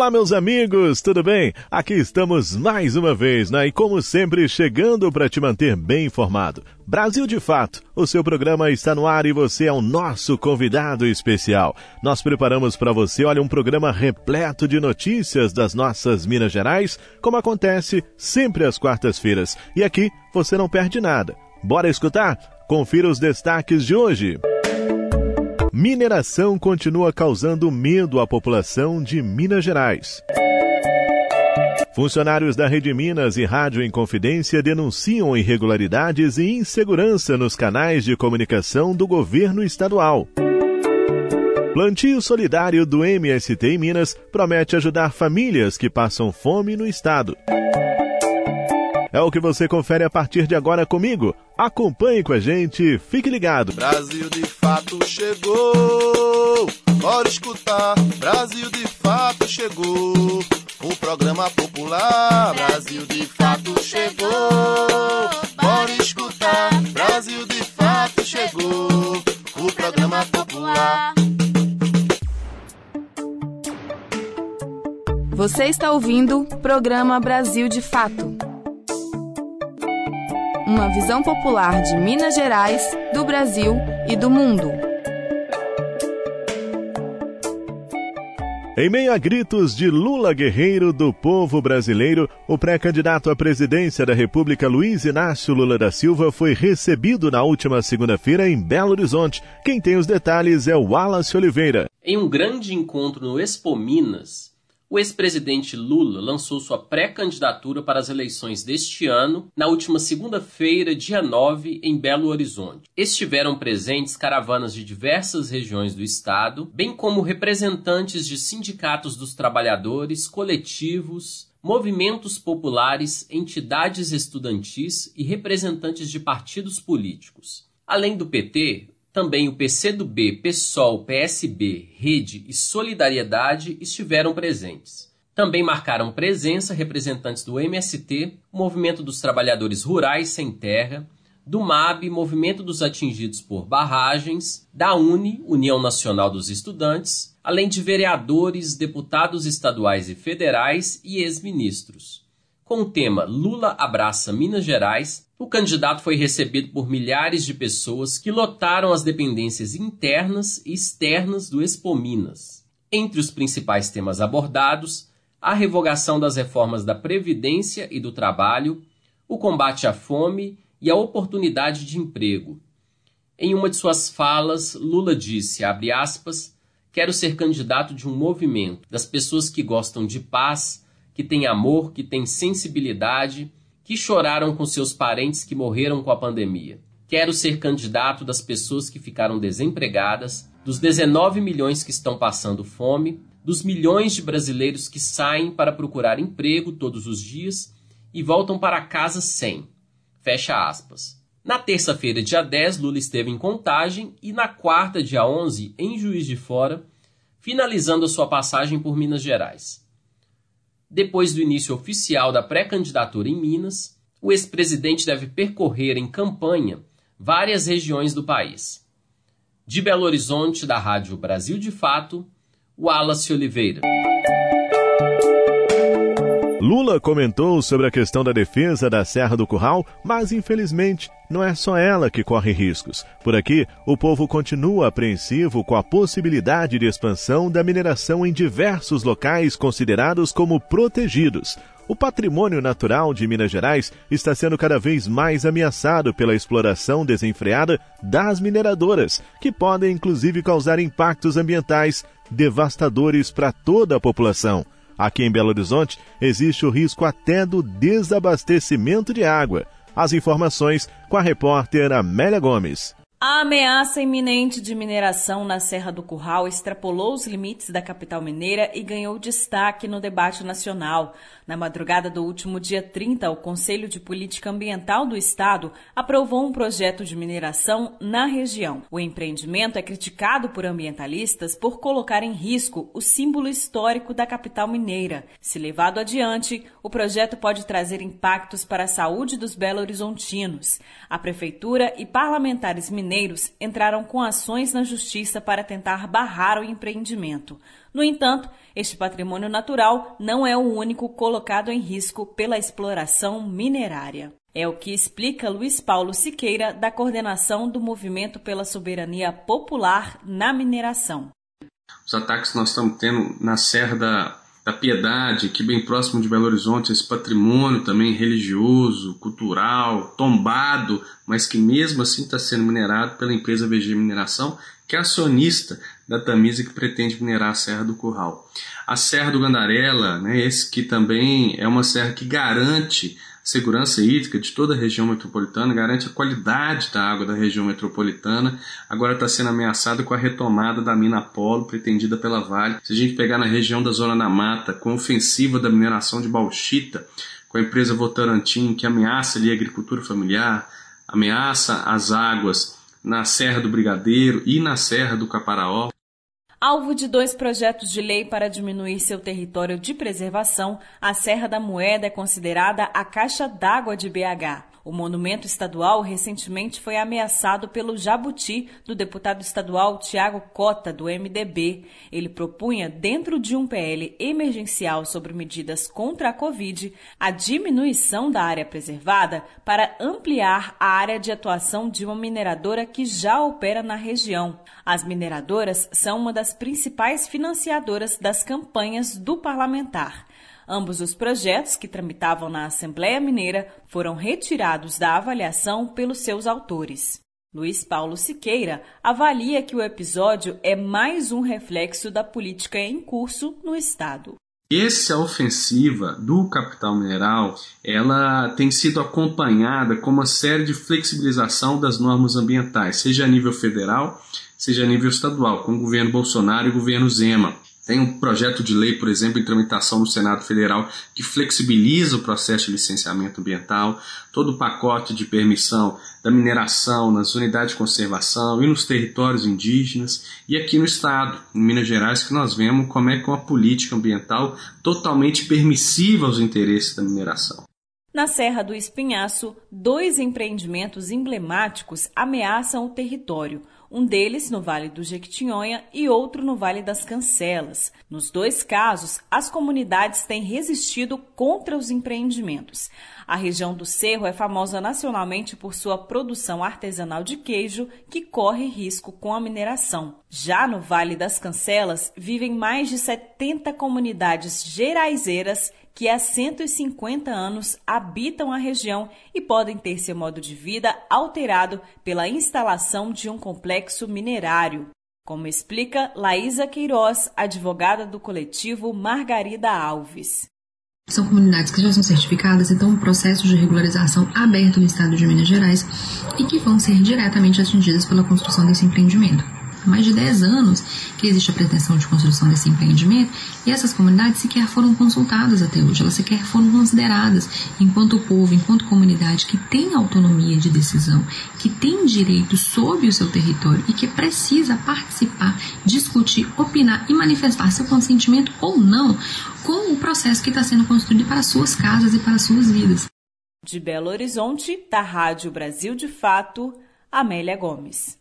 Olá, meus amigos, tudo bem? Aqui estamos mais uma vez, né? E como sempre, chegando para te manter bem informado. Brasil de Fato, o seu programa está no ar e você é o nosso convidado especial. Nós preparamos para você, olha, um programa repleto de notícias das nossas Minas Gerais, como acontece sempre às quartas-feiras. E aqui você não perde nada. Bora escutar? Confira os destaques de hoje. Mineração continua causando medo à população de Minas Gerais. Funcionários da Rede Minas e Rádio Inconfidência denunciam irregularidades e insegurança nos canais de comunicação do governo estadual. Plantio solidário do MST em Minas promete ajudar famílias que passam fome no estado. É o que você confere a partir de agora comigo. Acompanhe com a gente, fique ligado. Brasil de fato chegou, bora escutar. Brasil de fato chegou, o programa popular. Brasil de fato chegou, bora escutar. Brasil de fato chegou, o programa popular. Você está ouvindo o programa Brasil de Fato uma visão popular de Minas Gerais, do Brasil e do mundo. Em meio a gritos de Lula guerreiro do povo brasileiro, o pré-candidato à presidência da República Luiz Inácio Lula da Silva foi recebido na última segunda-feira em Belo Horizonte. Quem tem os detalhes é o Wallace Oliveira. Em um grande encontro no Expo Minas, o ex-presidente Lula lançou sua pré-candidatura para as eleições deste ano, na última segunda-feira, dia 9, em Belo Horizonte. Estiveram presentes caravanas de diversas regiões do estado, bem como representantes de sindicatos dos trabalhadores, coletivos, movimentos populares, entidades estudantis e representantes de partidos políticos. Além do PT, também o PCdoB, PSOL, PSB, Rede e Solidariedade estiveram presentes. Também marcaram presença representantes do MST, Movimento dos Trabalhadores Rurais Sem Terra, do MAB, Movimento dos Atingidos por Barragens, da UNE, União Nacional dos Estudantes, além de vereadores, deputados estaduais e federais e ex-ministros. Com o tema Lula abraça Minas Gerais, o candidato foi recebido por milhares de pessoas que lotaram as dependências internas e externas do Expo Minas. Entre os principais temas abordados, a revogação das reformas da Previdência e do Trabalho, o combate à fome e a oportunidade de emprego. Em uma de suas falas, Lula disse, aspas, quero ser candidato de um movimento, das pessoas que gostam de paz, que têm amor, que têm sensibilidade, que choraram com seus parentes que morreram com a pandemia. Quero ser candidato das pessoas que ficaram desempregadas, dos 19 milhões que estão passando fome, dos milhões de brasileiros que saem para procurar emprego todos os dias e voltam para casa sem. Fecha aspas. Na terça-feira, dia 10, Lula esteve em Contagem e na quarta, dia 11, em Juiz de Fora, finalizando a sua passagem por Minas Gerais. Depois do início oficial da pré-candidatura em Minas, o ex-presidente deve percorrer em campanha várias regiões do país. De Belo Horizonte, da Rádio Brasil de Fato, Wallace Oliveira. Lula comentou sobre a questão da defesa da Serra do Curral, mas infelizmente não é só ela que corre riscos. Por aqui, o povo continua apreensivo com a possibilidade de expansão da mineração em diversos locais considerados como protegidos. O patrimônio natural de Minas Gerais está sendo cada vez mais ameaçado pela exploração desenfreada das mineradoras, que podem inclusive causar impactos ambientais devastadores para toda a população. Aqui em Belo Horizonte, existe o risco até do desabastecimento de água. As informações com a repórter Amélia Gomes. A ameaça iminente de mineração na Serra do Curral extrapolou os limites da capital mineira e ganhou destaque no debate nacional. Na madrugada do último dia 30, o Conselho de Política Ambiental do Estado aprovou um projeto de mineração na região. O empreendimento é criticado por ambientalistas por colocar em risco o símbolo histórico da capital mineira. Se levado adiante, o projeto pode trazer impactos para a saúde dos belo-horizontinos. A prefeitura e parlamentares mineiros mineiros entraram com ações na justiça para tentar barrar o empreendimento. No entanto, este patrimônio natural não é o único colocado em risco pela exploração minerária. É o que explica Luiz Paulo Siqueira, da coordenação do Movimento pela Soberania Popular na Mineração. Os ataques que nós estamos tendo na Serra da da Piedade, que bem próximo de Belo Horizonte, esse patrimônio também religioso, cultural, tombado, mas que mesmo assim está sendo minerado pela empresa VG Mineração, que é acionista da Tamisa que pretende minerar a Serra do Curral. A Serra do Gandarela, né, esse que também é uma serra que garante segurança hídrica de toda a região metropolitana, garante a qualidade da água da região metropolitana, agora está sendo ameaçada com a retomada da mina Apolo, pretendida pela Vale. Se a gente pegar na região da Zona da Mata, com a ofensiva da mineração de bauxita, com a empresa Votorantim, que ameaça ali a agricultura familiar, ameaça as águas na Serra do Brigadeiro e na Serra do Caparaó, Alvo de dois projetos de lei para diminuir seu território de preservação, a Serra da Moeda é considerada a caixa d'água de BH. O monumento estadual recentemente foi ameaçado pelo jabuti do deputado estadual Tiago Cota, do MDB. Ele propunha, dentro de um PL emergencial sobre medidas contra a Covid, a diminuição da área preservada para ampliar a área de atuação de uma mineradora que já opera na região. As mineradoras são uma das principais financiadoras das campanhas do parlamentar. Ambos os projetos que tramitavam na Assembleia Mineira foram retirados da avaliação pelos seus autores. Luiz Paulo Siqueira avalia que o episódio é mais um reflexo da política em curso no Estado. Essa ofensiva do capital mineral, ela tem sido acompanhada com uma série de flexibilização das normas ambientais, seja a nível federal, seja a nível estadual, com o governo Bolsonaro e o governo Zema. Tem um projeto de lei, por exemplo, em tramitação no Senado Federal que flexibiliza o processo de licenciamento ambiental, todo o pacote de permissão da mineração nas unidades de conservação e nos territórios indígenas, e aqui no Estado, em Minas Gerais, que nós vemos como é que é uma política ambiental totalmente permissiva aos interesses da mineração. Na Serra do Espinhaço, dois empreendimentos emblemáticos ameaçam o território um deles no Vale do Jequitinhonha e outro no Vale das Cancelas. Nos dois casos, as comunidades têm resistido contra os empreendimentos. A região do Cerro é famosa nacionalmente por sua produção artesanal de queijo, que corre risco com a mineração. Já no Vale das Cancelas, vivem mais de 70 comunidades geraizeiras que há 150 anos habitam a região e podem ter seu modo de vida alterado pela instalação de um complexo minerário. Como explica Laísa Queiroz, advogada do coletivo Margarida Alves. São comunidades que já são certificadas, então um processo de regularização aberto no estado de Minas Gerais e que vão ser diretamente atingidas pela construção desse empreendimento mais de 10 anos que existe a pretensão de construção desse empreendimento e essas comunidades sequer foram consultadas até hoje, elas sequer foram consideradas enquanto povo, enquanto comunidade que tem autonomia de decisão, que tem direito sobre o seu território e que precisa participar, discutir, opinar e manifestar seu consentimento ou não com o processo que está sendo construído para suas casas e para suas vidas. De Belo Horizonte, da Rádio Brasil de Fato, Amélia Gomes.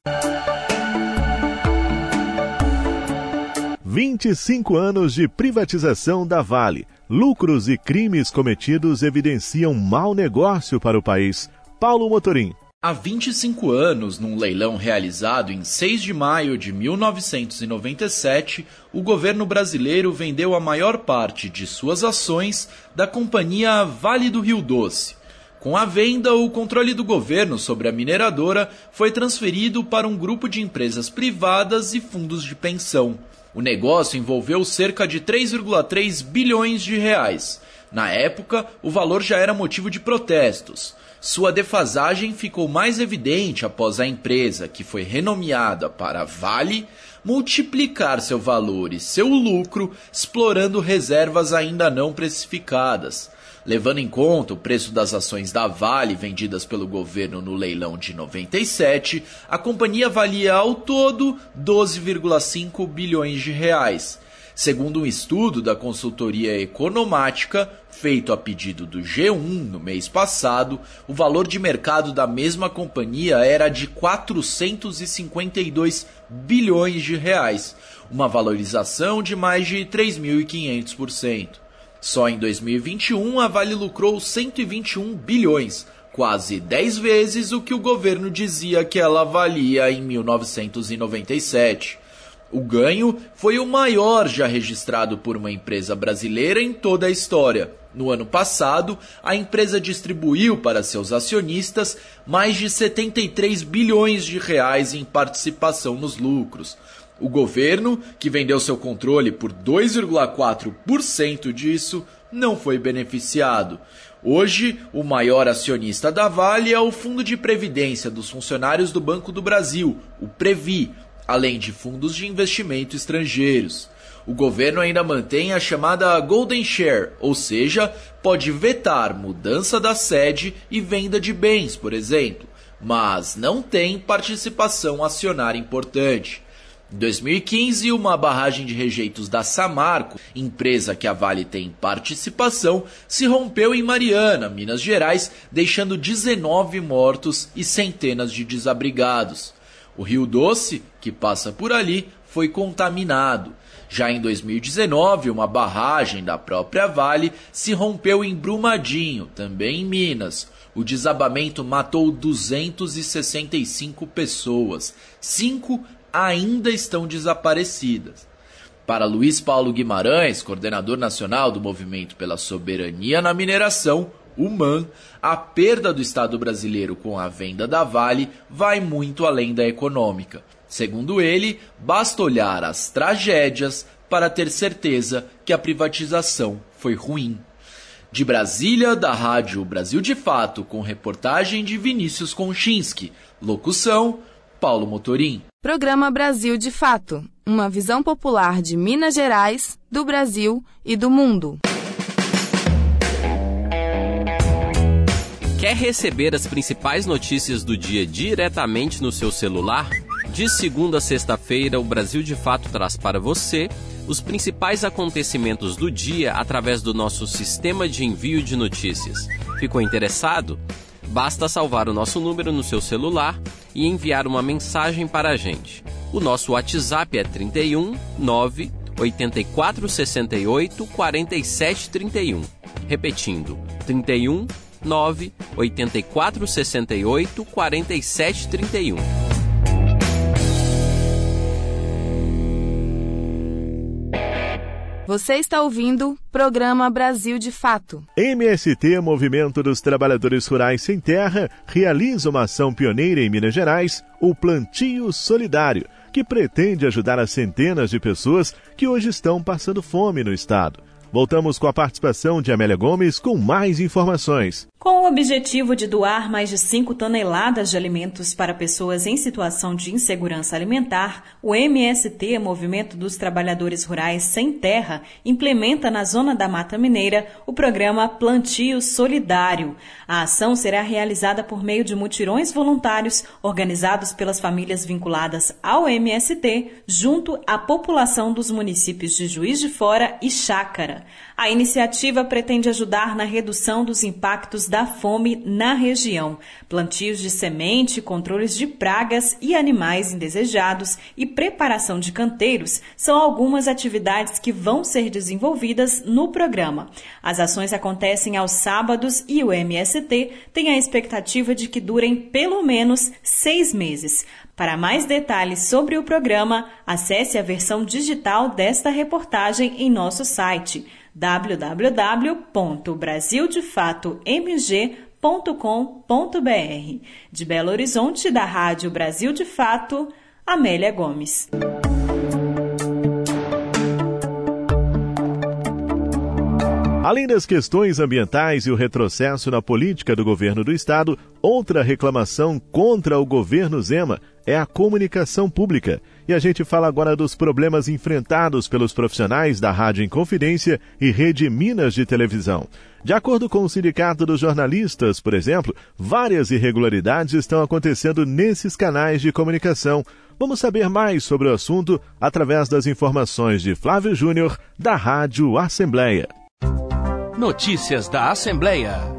25 anos de privatização da Vale. Lucros e crimes cometidos evidenciam mau negócio para o país. Paulo Motorim. Há 25 anos, num leilão realizado em 6 de maio de 1997, o governo brasileiro vendeu a maior parte de suas ações da companhia Vale do Rio Doce. Com a venda, o controle do governo sobre a mineradora foi transferido para um grupo de empresas privadas e fundos de pensão. O negócio envolveu cerca de 3,3 bilhões de reais. Na época, o valor já era motivo de protestos. Sua defasagem ficou mais evidente após a empresa, que foi renomeada para Vale, multiplicar seu valor e seu lucro explorando reservas ainda não precificadas. Levando em conta o preço das ações da Vale vendidas pelo governo no leilão de 97, a companhia valia ao todo 12,5 bilhões de reais. Segundo um estudo da consultoria Economática, feito a pedido do G1 no mês passado, o valor de mercado da mesma companhia era de 452 bilhões de reais, uma valorização de mais de 3.500%. Só em 2021 a Vale lucrou 121 bilhões, quase 10 vezes o que o governo dizia que ela valia em 1997. O ganho foi o maior já registrado por uma empresa brasileira em toda a história. No ano passado, a empresa distribuiu para seus acionistas mais de 73 bilhões de reais em participação nos lucros. O governo, que vendeu seu controle por 2,4% disso, não foi beneficiado. Hoje, o maior acionista da Vale é o Fundo de Previdência dos Funcionários do Banco do Brasil, o Previ, além de fundos de investimento estrangeiros. O governo ainda mantém a chamada Golden Share, ou seja, pode vetar mudança da sede e venda de bens, por exemplo, mas não tem participação acionária importante. Em 2015, uma barragem de rejeitos da Samarco, empresa que a Vale tem participação, se rompeu em Mariana, Minas Gerais, deixando 19 mortos e centenas de desabrigados. O Rio Doce, que passa por ali, foi contaminado. Já em 2019, uma barragem da própria Vale se rompeu em Brumadinho, também em Minas. O desabamento matou 265 pessoas. Cinco ainda estão desaparecidas. Para Luiz Paulo Guimarães, coordenador nacional do Movimento pela Soberania na Mineração, o MAN, a perda do Estado brasileiro com a venda da Vale vai muito além da econômica. Segundo ele, basta olhar as tragédias para ter certeza que a privatização foi ruim. De Brasília, da Rádio Brasil de Fato, com reportagem de Vinícius Konchinski. Locução: Paulo Motorim. Programa Brasil de Fato uma visão popular de Minas Gerais, do Brasil e do mundo. Quer receber as principais notícias do dia diretamente no seu celular? De segunda a sexta-feira, o Brasil de Fato traz para você os principais acontecimentos do dia através do nosso sistema de envio de notícias. Ficou interessado? Basta salvar o nosso número no seu celular e enviar uma mensagem para a gente. O nosso WhatsApp é 31 9 84 68 47 31. Repetindo, 31 9 84 68 47 31. Você está ouvindo Programa Brasil de Fato. MST, Movimento dos Trabalhadores Rurais Sem Terra, realiza uma ação pioneira em Minas Gerais, o Plantio Solidário, que pretende ajudar as centenas de pessoas que hoje estão passando fome no estado. Voltamos com a participação de Amélia Gomes com mais informações. Com o objetivo de doar mais de 5 toneladas de alimentos para pessoas em situação de insegurança alimentar, o MST, Movimento dos Trabalhadores Rurais Sem Terra, implementa na Zona da Mata Mineira o programa Plantio Solidário. A ação será realizada por meio de mutirões voluntários organizados pelas famílias vinculadas ao MST, junto à população dos municípios de Juiz de Fora e Chácara. A iniciativa pretende ajudar na redução dos impactos da fome na região, plantios de semente, controles de pragas e animais indesejados e preparação de canteiros são algumas atividades que vão ser desenvolvidas no programa. As ações acontecem aos sábados e o MST tem a expectativa de que durem pelo menos seis meses. Para mais detalhes sobre o programa, acesse a versão digital desta reportagem em nosso site www.brasildefatomg.com.br. De Belo Horizonte, da Rádio Brasil de Fato, Amélia Gomes. Além das questões ambientais e o retrocesso na política do governo do estado, outra reclamação contra o governo Zema é a comunicação pública. E a gente fala agora dos problemas enfrentados pelos profissionais da Rádio Inconfidência e Rede Minas de Televisão. De acordo com o Sindicato dos Jornalistas, por exemplo, várias irregularidades estão acontecendo nesses canais de comunicação. Vamos saber mais sobre o assunto através das informações de Flávio Júnior, da Rádio Assembleia. Notícias da Assembleia.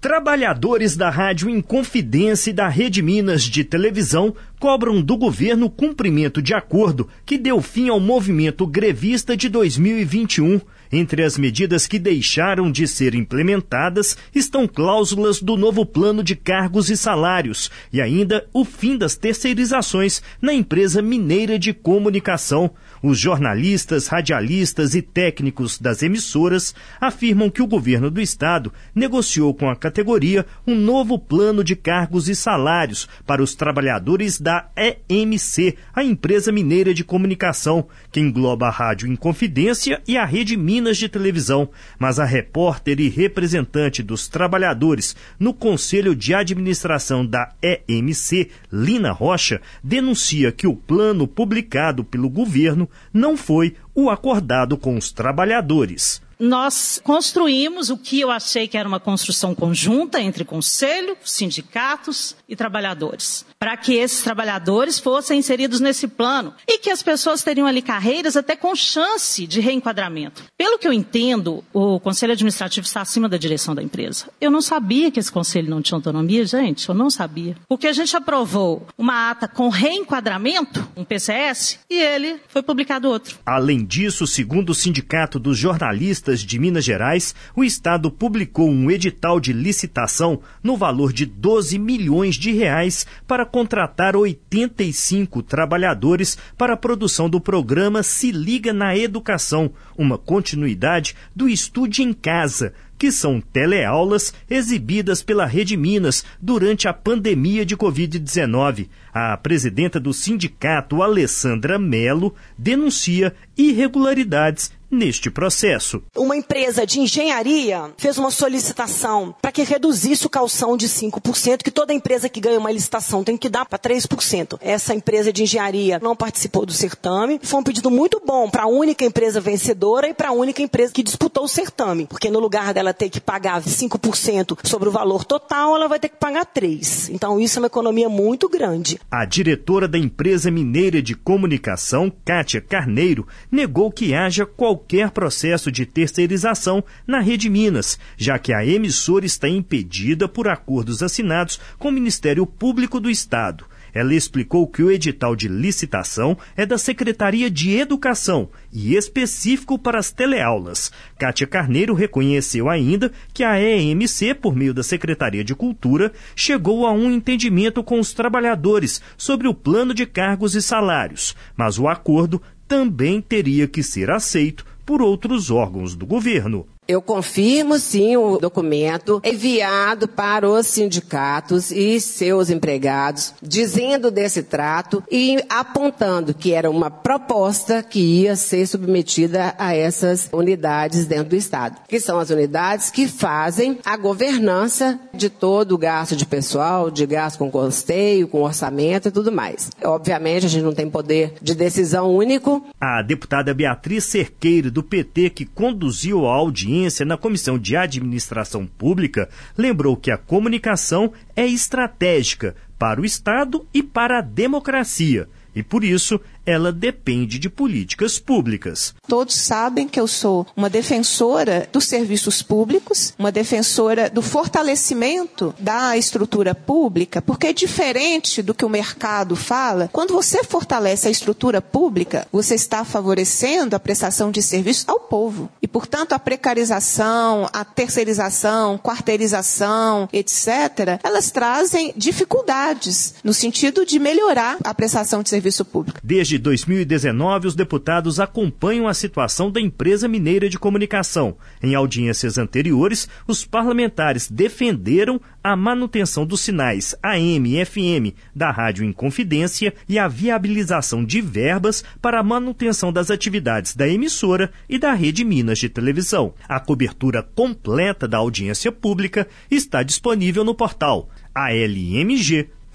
Trabalhadores da Rádio Inconfidência e da Rede Minas de Televisão cobram do governo cumprimento de acordo que deu fim ao movimento grevista de 2021. Entre as medidas que deixaram de ser implementadas estão cláusulas do novo plano de cargos e salários e ainda o fim das terceirizações na empresa mineira de comunicação. Os jornalistas, radialistas e técnicos das emissoras afirmam que o governo do estado negociou com a categoria um novo plano de cargos e salários para os trabalhadores da EMC, a empresa mineira de comunicação, que engloba a Rádio Inconfidência e a Rede Minas de Televisão. Mas a repórter e representante dos trabalhadores no Conselho de Administração da EMC, Lina Rocha, denuncia que o plano publicado pelo governo não foi o acordado com os trabalhadores nós construímos o que eu achei que era uma construção conjunta entre conselho, sindicatos e trabalhadores, para que esses trabalhadores fossem inseridos nesse plano e que as pessoas teriam ali carreiras até com chance de reenquadramento. Pelo que eu entendo, o conselho administrativo está acima da direção da empresa. Eu não sabia que esse conselho não tinha autonomia, gente, eu não sabia. Porque a gente aprovou uma ata com reenquadramento, um PCS, e ele foi publicado outro. Além disso, segundo o Sindicato dos Jornalistas de Minas Gerais, o Estado publicou um edital de licitação no valor de 12 milhões de reais para contratar 85 trabalhadores para a produção do programa Se Liga na Educação, uma continuidade do Estude em Casa, que são teleaulas exibidas pela Rede Minas durante a pandemia de Covid-19. A presidenta do sindicato, Alessandra Melo, denuncia irregularidades neste processo. Uma empresa de engenharia fez uma solicitação para que reduzisse o calção de 5%, que toda empresa que ganha uma licitação tem que dar para 3%. Essa empresa de engenharia não participou do certame. Foi um pedido muito bom para a única empresa vencedora e para a única empresa que disputou o certame, porque no lugar dela ter que pagar 5% sobre o valor total, ela vai ter que pagar 3%. Então isso é uma economia muito grande. A diretora da empresa mineira de comunicação, Kátia Carneiro, negou que haja qualquer processo de terceirização na Rede Minas, já que a emissora está impedida por acordos assinados com o Ministério Público do Estado. Ela explicou que o edital de licitação é da Secretaria de Educação e específico para as teleaulas. Kátia Carneiro reconheceu ainda que a EMC, por meio da Secretaria de Cultura, chegou a um entendimento com os trabalhadores sobre o plano de cargos e salários, mas o acordo também teria que ser aceito por outros órgãos do governo. Eu confirmo sim o documento enviado para os sindicatos e seus empregados, dizendo desse trato e apontando que era uma proposta que ia ser submetida a essas unidades dentro do Estado, que são as unidades que fazem a governança de todo o gasto de pessoal, de gasto com custeio, com orçamento e tudo mais. Obviamente, a gente não tem poder de decisão único. A deputada Beatriz Cerqueiro, do PT, que conduziu a audiência na Comissão de Administração Pública, lembrou que a comunicação é estratégica para o Estado e para a democracia e, por isso, ela depende de políticas públicas. Todos sabem que eu sou uma defensora dos serviços públicos, uma defensora do fortalecimento da estrutura pública, porque é diferente do que o mercado fala. Quando você fortalece a estrutura pública, você está favorecendo a prestação de serviços ao povo. E, portanto, a precarização, a terceirização, quarteirização, etc., elas trazem dificuldades no sentido de melhorar a prestação de serviço público. Desde Desde 2019, os deputados acompanham a situação da empresa mineira de comunicação. Em audiências anteriores, os parlamentares defenderam a manutenção dos sinais AM e FM da Rádio Inconfidência e a viabilização de verbas para a manutenção das atividades da emissora e da Rede Minas de televisão. A cobertura completa da audiência pública está disponível no portal almg.gov.br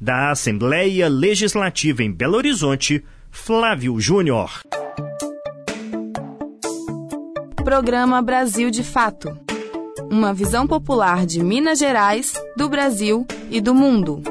da Assembleia Legislativa em Belo Horizonte, Flávio Júnior. Programa Brasil de Fato. Uma visão popular de Minas Gerais, do Brasil e do mundo.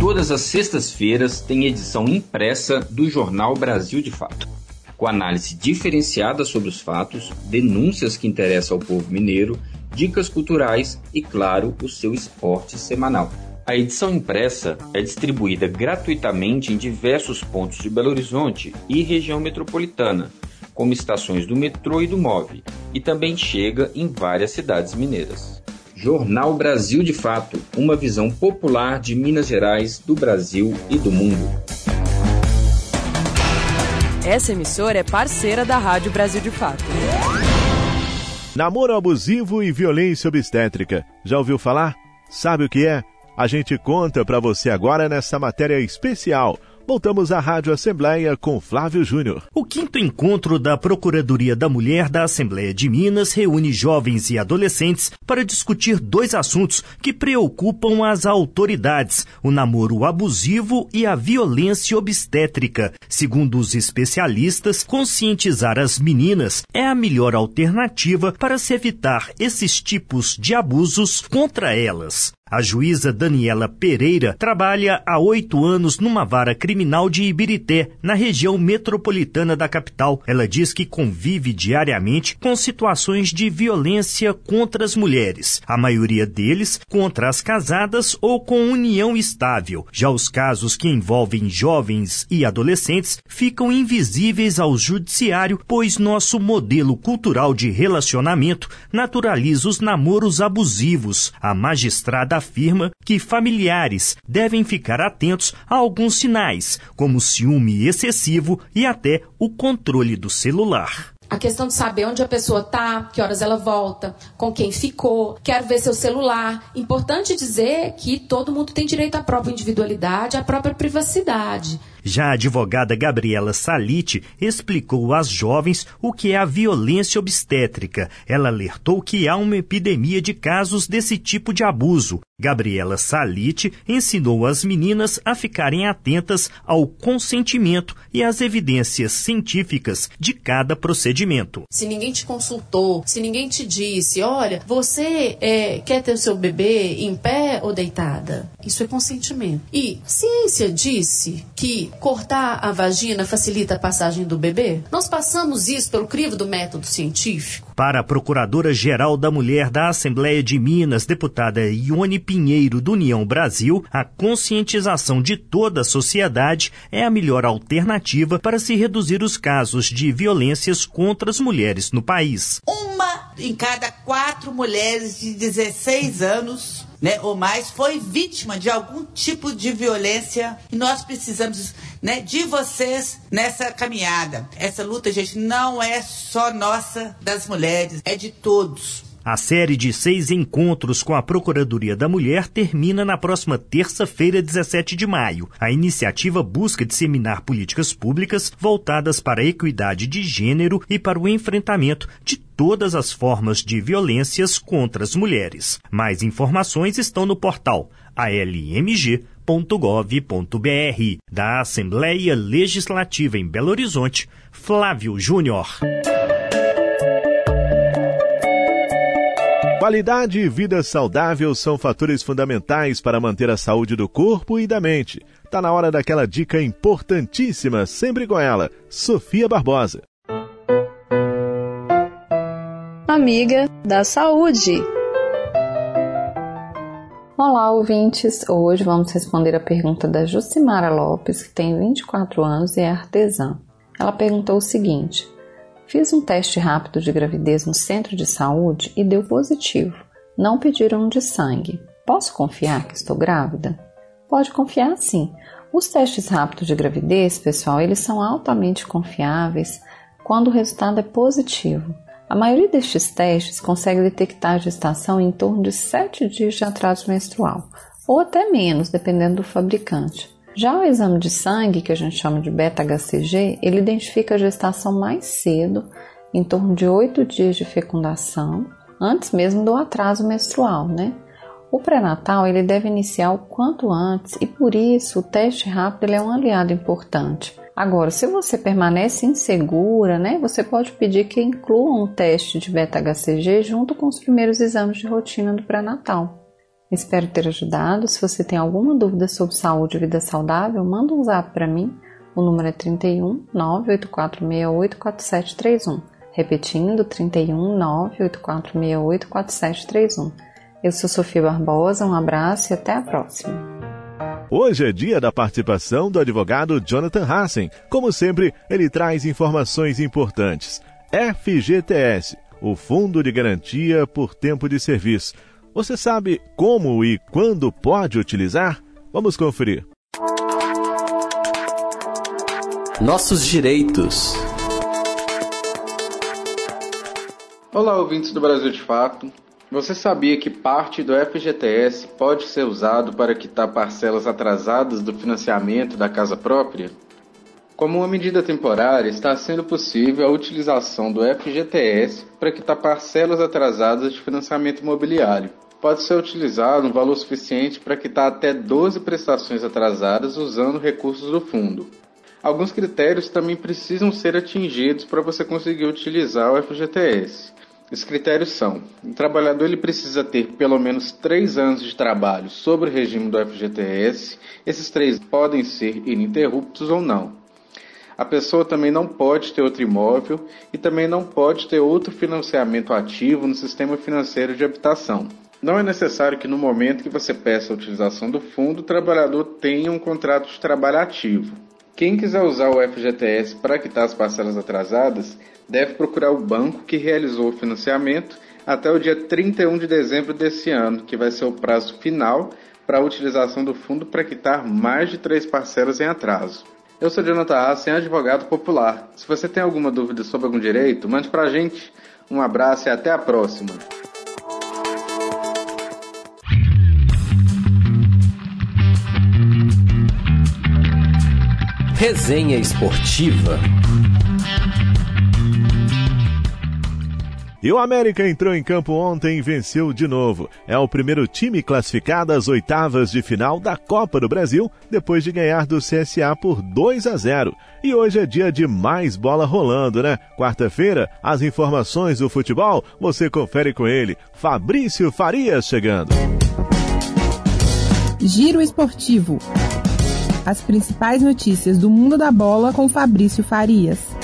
Todas as sextas-feiras tem edição impressa do jornal Brasil de Fato, com análise diferenciada sobre os fatos, denúncias que interessam ao povo mineiro, dicas culturais e, claro, o seu esporte semanal. A edição impressa é distribuída gratuitamente em diversos pontos de Belo Horizonte e região metropolitana, como estações do metrô e do MOVE, e também chega em várias cidades mineiras. Jornal Brasil de Fato, uma visão popular de Minas Gerais, do Brasil e do mundo. Essa emissora é parceira da Rádio Brasil de Fato. Namoro abusivo e violência obstétrica. Já ouviu falar? Sabe o que é? A gente conta para você agora nessa matéria especial voltamos à Rádio Assembleia com Flávio Júnior. O quinto encontro da Procuradoria da Mulher da Assembleia de Minas reúne jovens e adolescentes para discutir dois assuntos que preocupam as autoridades: o namoro abusivo e a violência obstétrica. Segundo os especialistas, conscientizar as meninas é a melhor alternativa para se evitar esses tipos de abusos contra elas. A juíza Daniela Pereira trabalha há oito anos numa vara criminal de Ibirité, na região metropolitana da capital. Ela diz que convive diariamente com situações de violência contra as mulheres, a maioria deles contra as casadas ou com união estável. Já os casos que envolvem jovens e adolescentes ficam invisíveis ao judiciário, pois nosso modelo cultural de relacionamento naturaliza os namoros abusivos. A magistrada afirma que familiares devem ficar atentos a alguns sinais, como ciúme excessivo e até o controle do celular. A questão de saber onde a pessoa está, que horas ela volta, com quem ficou, quero ver seu celular. Importante dizer que todo mundo tem direito à própria individualidade, à própria privacidade. Já a advogada Gabriela Salite explicou às jovens o que é a violência obstétrica. Ela alertou que há uma epidemia de casos desse tipo de abuso. Gabriela Salite ensinou as meninas a ficarem atentas ao consentimento e às evidências científicas de cada procedimento. Se ninguém te consultou, se ninguém te disse, olha, você é, quer ter o seu bebê em pé ou deitada? Isso é consentimento. E ciência disse que cortar a vagina facilita a passagem do bebê? Nós passamos isso pelo crivo do método científico. Para a Procuradora-Geral da Mulher da Assembleia de Minas, deputada Ione Pinheiro do União Brasil, a conscientização de toda a sociedade é a melhor alternativa para se reduzir os casos de violências contra as mulheres no país. Uma em cada quatro mulheres de 16 anos né, ou mais foi vítima de algum tipo de violência e nós precisamos né, de vocês nessa caminhada. Essa luta, gente, não é só nossa, das mulheres, é de todos. A série de seis encontros com a Procuradoria da Mulher termina na próxima terça-feira, 17 de maio. A iniciativa busca disseminar políticas públicas voltadas para a equidade de gênero e para o enfrentamento de todas as formas de violências contra as mulheres. Mais informações estão no portal almg.gov.br da Assembleia Legislativa em Belo Horizonte, Flávio Júnior. Qualidade e vida saudável são fatores fundamentais para manter a saúde do corpo e da mente. Tá na hora daquela dica importantíssima, sempre com ela, Sofia Barbosa. Amiga da Saúde. Olá, ouvintes! Hoje vamos responder a pergunta da Jucimara Lopes, que tem 24 anos e é artesã. Ela perguntou o seguinte: Fiz um teste rápido de gravidez no centro de saúde e deu positivo. Não pediram de sangue. Posso confiar que estou grávida? Pode confiar sim. Os testes rápidos de gravidez, pessoal, eles são altamente confiáveis quando o resultado é positivo. A maioria destes testes consegue detectar a gestação em torno de 7 dias de atraso menstrual, ou até menos, dependendo do fabricante. Já o exame de sangue, que a gente chama de beta-HCG, ele identifica a gestação mais cedo, em torno de 8 dias de fecundação, antes mesmo do atraso menstrual, né? O pré-natal ele deve iniciar o quanto antes e por isso o teste rápido é um aliado importante. Agora, se você permanece insegura, né, você pode pedir que incluam um teste de beta-HCG junto com os primeiros exames de rotina do pré-natal. Espero ter ajudado. Se você tem alguma dúvida sobre saúde e vida saudável, manda um zap para mim. O número é 31 98468 4731. Repetindo, 31 98468 4731. Eu sou Sofia Barbosa, um abraço e até a próxima. Hoje é dia da participação do advogado Jonathan Hassen. Como sempre, ele traz informações importantes. FGTS, o Fundo de Garantia por Tempo de Serviço. Você sabe como e quando pode utilizar? Vamos conferir. Nossos direitos. Olá, ouvintes do Brasil de Fato. Você sabia que parte do FGTS pode ser usado para quitar parcelas atrasadas do financiamento da casa própria? Como uma medida temporária, está sendo possível a utilização do FGTS para quitar parcelas atrasadas de financiamento imobiliário. Pode ser utilizado um valor suficiente para quitar até 12 prestações atrasadas usando recursos do fundo. Alguns critérios também precisam ser atingidos para você conseguir utilizar o FGTS. Os critérios são: o trabalhador ele precisa ter pelo menos três anos de trabalho sobre o regime do FGTS. Esses três podem ser ininterruptos ou não. A pessoa também não pode ter outro imóvel e também não pode ter outro financiamento ativo no sistema financeiro de habitação. Não é necessário que no momento que você peça a utilização do fundo, o trabalhador tenha um contrato de trabalho ativo. Quem quiser usar o FGTS para quitar as parcelas atrasadas, deve procurar o banco que realizou o financiamento até o dia 31 de dezembro desse ano, que vai ser o prazo final para a utilização do fundo para quitar mais de três parcelas em atraso. Eu sou Jonathan Hassen, advogado popular. Se você tem alguma dúvida sobre algum direito, mande para a gente. Um abraço e até a próxima. Resenha Esportiva. E o América entrou em campo ontem e venceu de novo. É o primeiro time classificado às oitavas de final da Copa do Brasil, depois de ganhar do CSA por 2 a 0. E hoje é dia de mais bola rolando, né? Quarta-feira, as informações do futebol você confere com ele, Fabrício Farias chegando. Giro Esportivo. As principais notícias do mundo da bola com Fabrício Farias.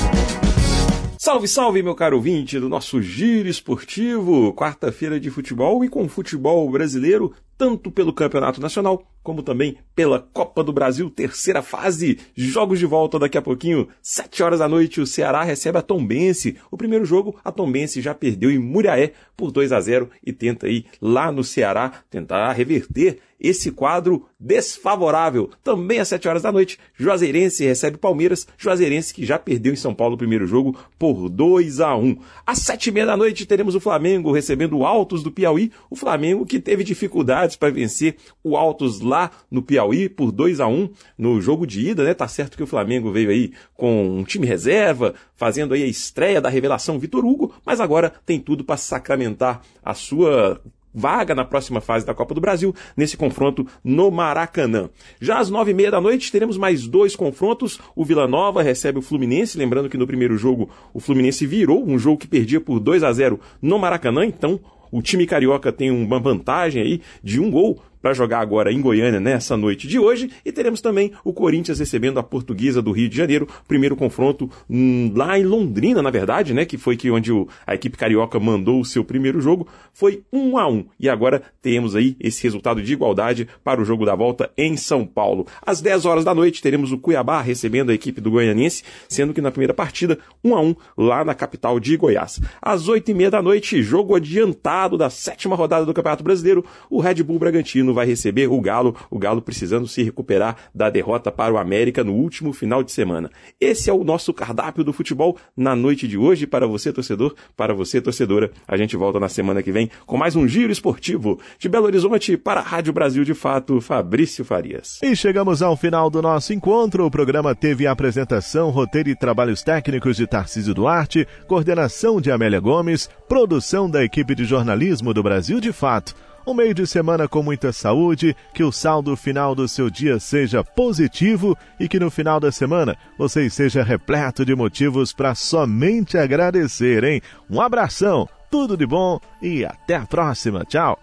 Salve, salve, meu caro ouvinte do nosso Giro Esportivo, quarta-feira de futebol e com futebol brasileiro, tanto pelo Campeonato Nacional como também pela Copa do Brasil, terceira fase. Jogos de volta daqui a pouquinho, 7 horas da noite, o Ceará recebe a Tombense. O primeiro jogo, a Tombense já perdeu em Muriaé por 2 a 0 e tenta aí lá no Ceará tentar reverter esse quadro desfavorável. Também às 7 horas da noite, Juazeirense recebe Palmeiras, Juazeirense que já perdeu em São Paulo o primeiro jogo por 2 a 1. Às 7 e meia da noite teremos o Flamengo recebendo o Altos do Piauí, o Flamengo que teve dificuldades para vencer o Altos lá no Piauí por 2 a 1 no jogo de ida, né? Tá certo que o Flamengo veio aí com um time reserva, fazendo aí a estreia da revelação Vitor Hugo, mas agora tem tudo para sacramentar a sua vaga na próxima fase da Copa do Brasil, nesse confronto no Maracanã. Já às nove e meia da noite teremos mais dois confrontos. O Vila Nova recebe o Fluminense, lembrando que no primeiro jogo o Fluminense virou um jogo que perdia por 2 a 0 no Maracanã, então o time carioca tem uma vantagem aí de um gol para jogar agora em Goiânia nessa noite de hoje. E teremos também o Corinthians recebendo a Portuguesa do Rio de Janeiro. Primeiro confronto hum, lá em Londrina, na verdade, né? Que foi que onde o, a equipe carioca mandou o seu primeiro jogo. Foi um a um. E agora temos aí esse resultado de igualdade para o jogo da volta em São Paulo. Às 10 horas da noite teremos o Cuiabá recebendo a equipe do Goianiense, sendo que na primeira partida, um a um lá na capital de Goiás. Às 8 e meia da noite, jogo adiantado da sétima rodada do Campeonato Brasileiro, o Red Bull Bragantino vai receber o Galo, o Galo precisando se recuperar da derrota para o América no último final de semana. Esse é o nosso cardápio do futebol na noite de hoje para você torcedor, para você torcedora. A gente volta na semana que vem com mais um giro esportivo de Belo Horizonte para a Rádio Brasil de Fato, Fabrício Farias. E chegamos ao final do nosso encontro. O programa teve a apresentação, roteiro e trabalhos técnicos de Tarcísio Duarte, coordenação de Amélia Gomes, produção da equipe de jornalismo do Brasil de Fato. Um meio de semana com muita saúde, que o saldo final do seu dia seja positivo e que no final da semana você esteja repleto de motivos para somente agradecer, hein? Um abração, tudo de bom e até a próxima. Tchau.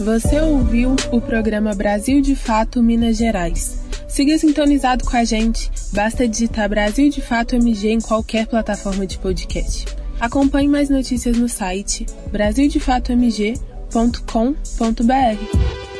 Você ouviu o programa Brasil de Fato Minas Gerais. Siga sintonizado com a gente, basta digitar Brasil de Fato MG em qualquer plataforma de podcast. Acompanhe mais notícias no site brasildefatomg.com.br.